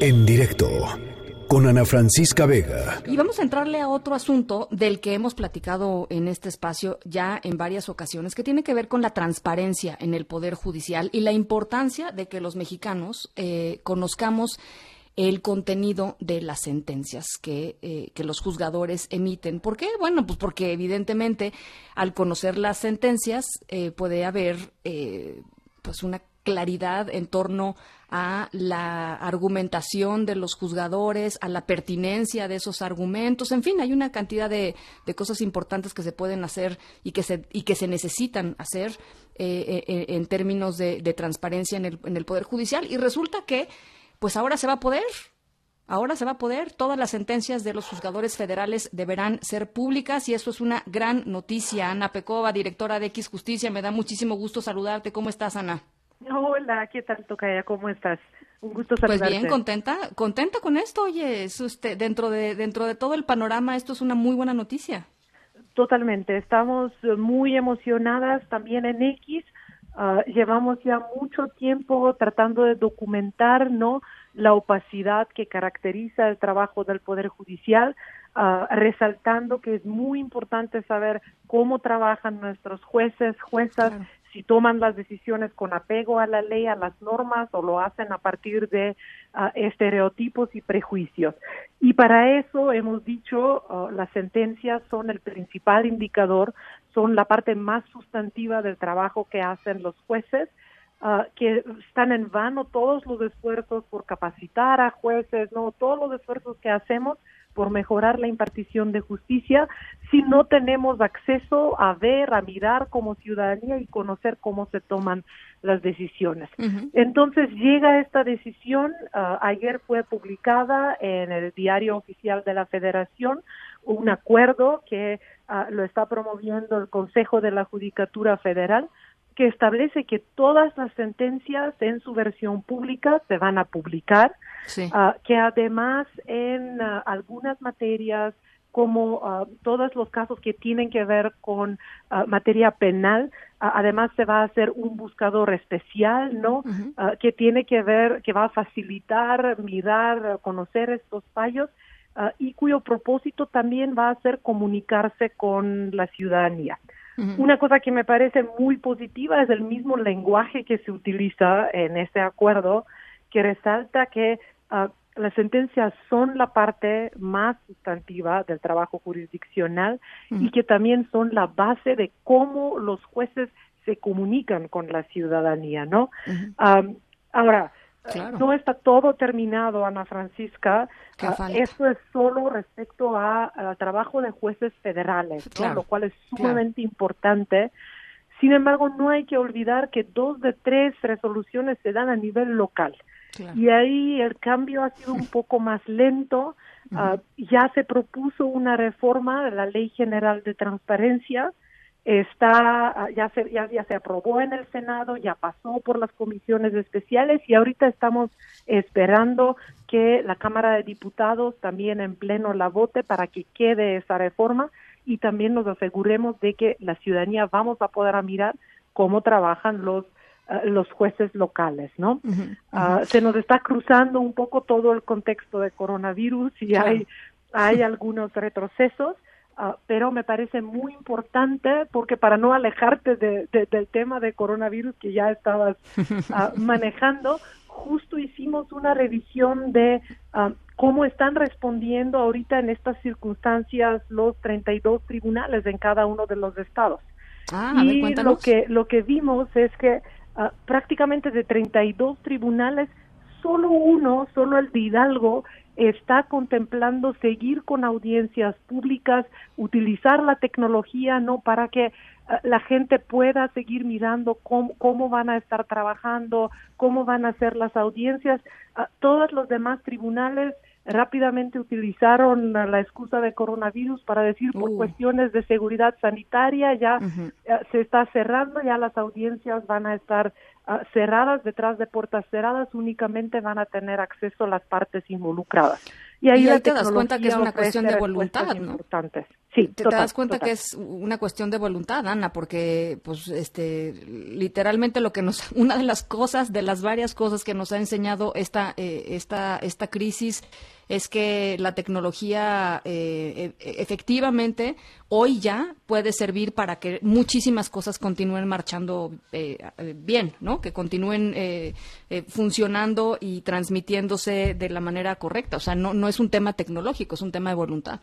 En directo con Ana Francisca Vega. Y vamos a entrarle a otro asunto del que hemos platicado en este espacio ya en varias ocasiones, que tiene que ver con la transparencia en el Poder Judicial y la importancia de que los mexicanos eh, conozcamos el contenido de las sentencias que, eh, que, los juzgadores emiten. ¿Por qué? Bueno, pues porque evidentemente al conocer las sentencias eh, puede haber pues una claridad en torno a la argumentación de los juzgadores, a la pertinencia de esos argumentos, en fin, hay una cantidad de, cosas importantes que se pueden hacer y que se, y que se necesitan hacer eh, eh, en términos de, transparencia en el, en el Poder Judicial. Y resulta que, pues ahora se va a poder, Ahora se va a poder, todas las sentencias de los juzgadores federales deberán ser públicas y eso es una gran noticia. Ana Pecova, directora de X Justicia, me da muchísimo gusto saludarte. ¿Cómo estás, Ana? Hola, ¿qué tal, Tocaya? ¿Cómo estás? Un gusto saludarte. Pues bien, contenta, contenta con esto. Oye, es usted, dentro de dentro de todo el panorama, esto es una muy buena noticia. Totalmente, estamos muy emocionadas también en X. Ah, llevamos ya mucho tiempo tratando de documentar, ¿no? La opacidad que caracteriza el trabajo del Poder Judicial. Uh, resaltando que es muy importante saber cómo trabajan nuestros jueces, juezas, si toman las decisiones con apego a la ley, a las normas o lo hacen a partir de ah, estereotipos y prejuicios. Y para eso hemos dicho, uh, las sentencias son el principal indicador, son la parte más sustantiva del trabajo que hacen los jueces. Uh, que están en vano todos los esfuerzos por capacitar a jueces, no todos los esfuerzos que hacemos por mejorar la impartición de justicia si no tenemos acceso a ver, a mirar como ciudadanía y conocer cómo se toman las decisiones. Entonces llega esta decisión, ah, ayer fue publicada en el diario oficial de la Federación un acuerdo que ah, lo está promoviendo el Consejo de la Judicatura Federal que establece que todas las sentencias en su versión pública se van a publicar, ah, que además en ah, algunas materias como uh, todos los casos que tienen que ver con materia penal, además se va a hacer un buscador especial, ¿no? que tiene que ver, que va a facilitar, mirar, conocer estos fallos y cuyo propósito también va a ser comunicarse con la ciudadanía. Una cosa que me parece muy positiva es el mismo lenguaje que se utiliza en este acuerdo, que resalta que uh, las sentencias son la parte más sustantiva del trabajo jurisdiccional y que también son la base de cómo los jueces se comunican con la ciudadanía, ¿no? ahora, no está todo terminado, Ana Francisca. Uh, esto es solo respecto al trabajo de jueces federales, lo cual es sumamente importante. Sin embargo, no hay que olvidar que dos de tres resoluciones se dan a nivel local. Y ahí el cambio ha sido un poco más lento. Ah, ya se propuso una reforma de la Ley General de Transparencia está ah, ya se ya, ya, se aprobó en el Senado, ya pasó por las comisiones especiales y ahorita estamos esperando que la Cámara de Diputados también en pleno la vote para que quede esa reforma y también nos aseguremos de que la ciudadanía vamos a poder mirar cómo trabajan los ah, los jueces locales, ¿no? Ah, se nos está cruzando un poco todo el contexto de coronavirus y hay hay algunos retrocesos, Ah, pero me parece muy importante porque para no alejarte de, del tema de coronavirus que ya estabas ah, manejando, justo hicimos una revisión de ah, cómo están respondiendo ahorita en estas circunstancias los 32 tribunales en cada uno de los estados. y lo que lo que vimos es que prácticamente de 32 tribunales solo uno, solo el de Hidalgo está contemplando seguir con audiencias públicas, utilizar la tecnología, ¿no? Para que eh, la gente pueda seguir mirando cómo, cómo, van a estar trabajando, cómo van a ser las audiencias. Uh, todos los demás tribunales rápidamente utilizaron la excusa de coronavirus para decir por uh. cuestiones de seguridad sanitaria ya eh, se está cerrando, ya las audiencias van a estar Ah, cerradas, detrás de puertas cerradas, únicamente van a tener acceso las partes involucradas. Y ahí, te das cuenta que es una cuestión de voluntad, ¿no? Sí, te, das cuenta que es una cuestión de voluntad, Ana, porque pues este literalmente lo que nos una de las cosas de las varias cosas que nos ha enseñado esta eh, esta esta crisis es que la tecnología eh, e, efectivamente hoy ya puede servir para que muchísimas cosas continúen marchando eh, bien, ¿no? Que continúen funcionando y transmitiéndose de la manera correcta. O sea, no no es un tema tecnológico, es un tema de voluntad.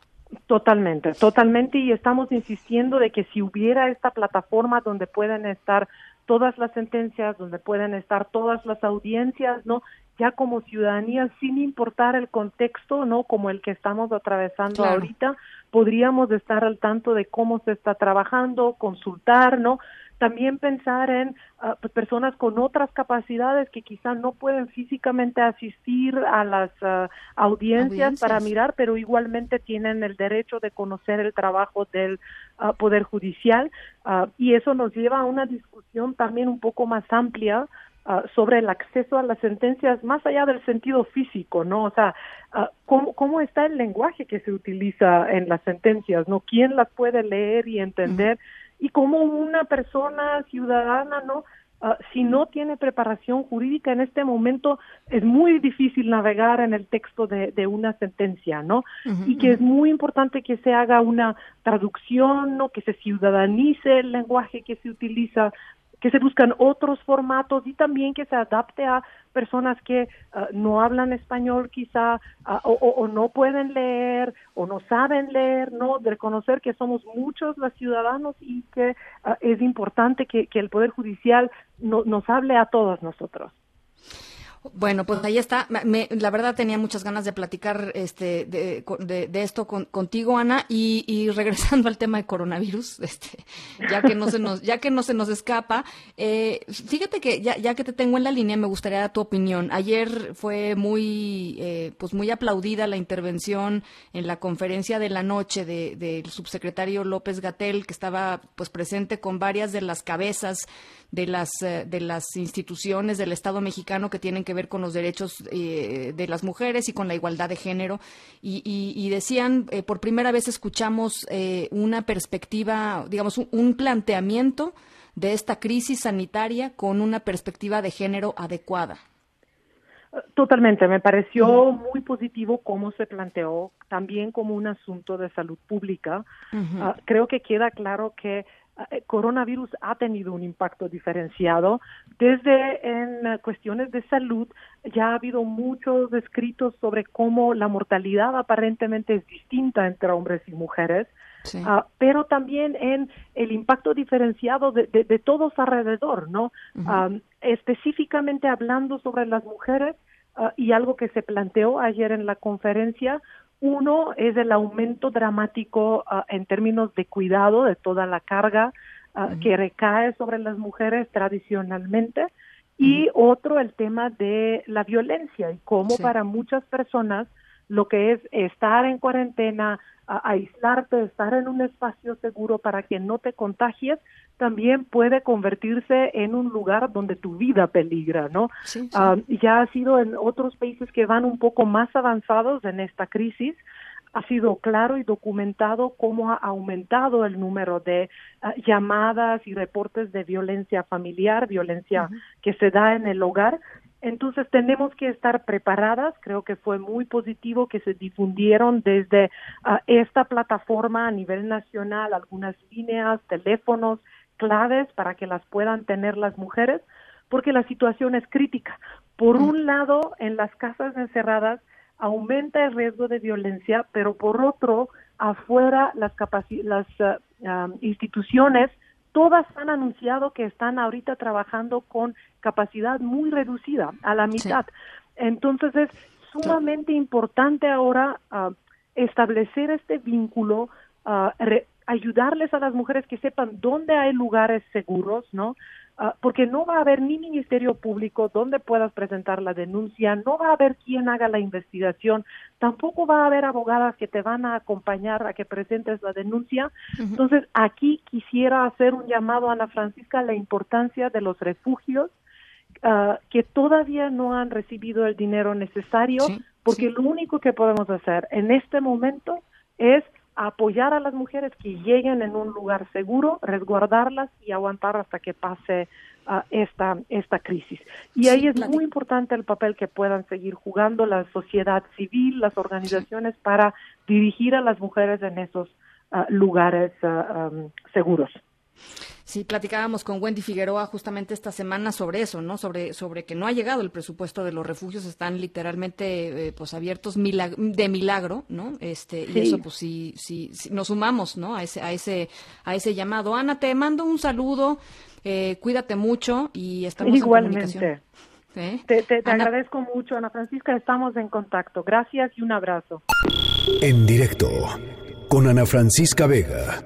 Totalmente, totalmente. Y estamos insistiendo de que si hubiera esta plataforma donde pueden estar todas las sentencias, donde pueden estar todas las audiencias, ¿no? Ya como ciudadanía, sin importar el contexto, ¿no? Como el que estamos atravesando ahorita, podríamos estar al tanto de cómo se está trabajando, consultar, ¿no? También pensar en pues, personas con otras capacidades que quizás no pueden físicamente asistir a las ah, audiencias, para mirar, pero igualmente tienen el derecho de conocer el trabajo del ah, Poder Judicial. y eso nos lleva a una discusión también un poco más amplia sobre el acceso a las sentencias más allá del sentido físico, ¿no? O sea, ¿cómo, ¿cómo está el lenguaje que se utiliza en las sentencias, ¿no? ¿Quién las puede leer y entender? Y como una persona ciudadana, ¿no? Ah, si no tiene preparación jurídica en este momento es muy difícil navegar en el texto de, de una sentencia, ¿no? y que es muy importante que se haga una traducción, ¿no? Que se ciudadanice el lenguaje que se utiliza que se buscan otros formatos y también que se adapte a personas que ah, no hablan español quizá ah, o, no pueden leer o no saben leer, ¿no? De reconocer que somos muchos los ciudadanos y que ah, es importante que, el Poder Judicial nos hable a todos nosotros. Bueno, pues ahí está. la verdad tenía muchas ganas de platicar este, de, de, esto contigo, Ana, y, regresando al tema de coronavirus, este, ya que no se nos, ya que no se nos escapa. Eh, fíjate que ya, ya que te tengo en la línea, me gustaría tu opinión. Ayer fue muy, eh, pues muy aplaudida la intervención en la conferencia de la noche del subsecretario López Gatel, que estaba pues presente con varias de las cabezas de las, eh, de las instituciones del Estado mexicano que tienen que ver con los derechos eh, de las mujeres y con la igualdad de género. Y, decían, eh, por primera vez escuchamos una perspectiva, digamos, un, planteamiento de esta crisis sanitaria con una perspectiva de género adecuada. Totalmente, me pareció muy positivo cómo se planteó, también como un asunto de salud pública. Ah, creo que queda claro que eh, coronavirus ha tenido un impacto diferenciado. Desde en eh, cuestiones de salud ya ha habido muchos escritos sobre cómo la mortalidad aparentemente es distinta entre hombres y mujeres. Ah, pero también en el impacto diferenciado de, todos alrededor, ¿no? Ah, específicamente hablando sobre las mujeres ah, y algo que se planteó ayer en la conferencia, uno es el aumento dramático ah, en términos de cuidado de toda la carga ah, que recae sobre las mujeres tradicionalmente. Y otro el tema de la violencia y cómo para muchas personas lo que es estar en cuarentena, aislarte, estar en un espacio seguro para que no te contagies, también puede convertirse en un lugar donde tu vida peligra, ¿no? Ah, ya ha sido en otros países que van un poco más avanzados en esta crisis, ha sido claro y documentado cómo ha aumentado el número de ah, llamadas y reportes de violencia familiar, violencia que se da en el hogar, entonces tenemos que estar preparadas. Creo que fue muy positivo que se difundieron desde ah, esta plataforma a nivel nacional algunas líneas, teléfonos claves para que las puedan tener las mujeres, porque la situación es crítica. Por mm. un lado, en las casas encerradas aumenta el riesgo de violencia, pero por otro, afuera las, las ah, instituciones todas han anunciado que están ahorita trabajando con capacidad muy reducida, a la mitad. Entonces es sumamente importante ahora ah, establecer este vínculo, uh, ayudarles a las mujeres que sepan dónde hay lugares seguros, ¿no? Ah, porque no va a haber ni ministerio público donde puedas presentar la denuncia, no va a haber quien haga la investigación, tampoco va a haber abogadas que te van a acompañar a que presentes la denuncia. Entonces, aquí quisiera hacer un llamado a Ana Francisca a la importancia de los refugios, ah, que todavía no han recibido el dinero necesario porque lo único que podemos hacer en este momento es apoyar a las mujeres que lleguen en un lugar seguro, resguardarlas y aguantar hasta que pase uh, esta, esta crisis. Y ahí es muy importante el papel que puedan seguir jugando la sociedad civil, las organizaciones para dirigir a las mujeres en esos uh, lugares uh, um, seguros. Sí, platicábamos con Wendy Figueroa justamente esta semana sobre eso, ¿no? Sobre, sobre que no ha llegado el presupuesto de los refugios, están literalmente eh, pues abiertos de milagro, ¿no? Este, y eso pues sí, sí, nos sumamos, ¿no? A ese, a ese, a ese llamado. Ana, te mando un saludo, eh, cuídate mucho y estamos Igualmente. en comunicación. ¿Eh? Te, te, te agradezco mucho, Ana Francisca, estamos en contacto. Gracias y un abrazo. En directo con Ana Francisca Vega.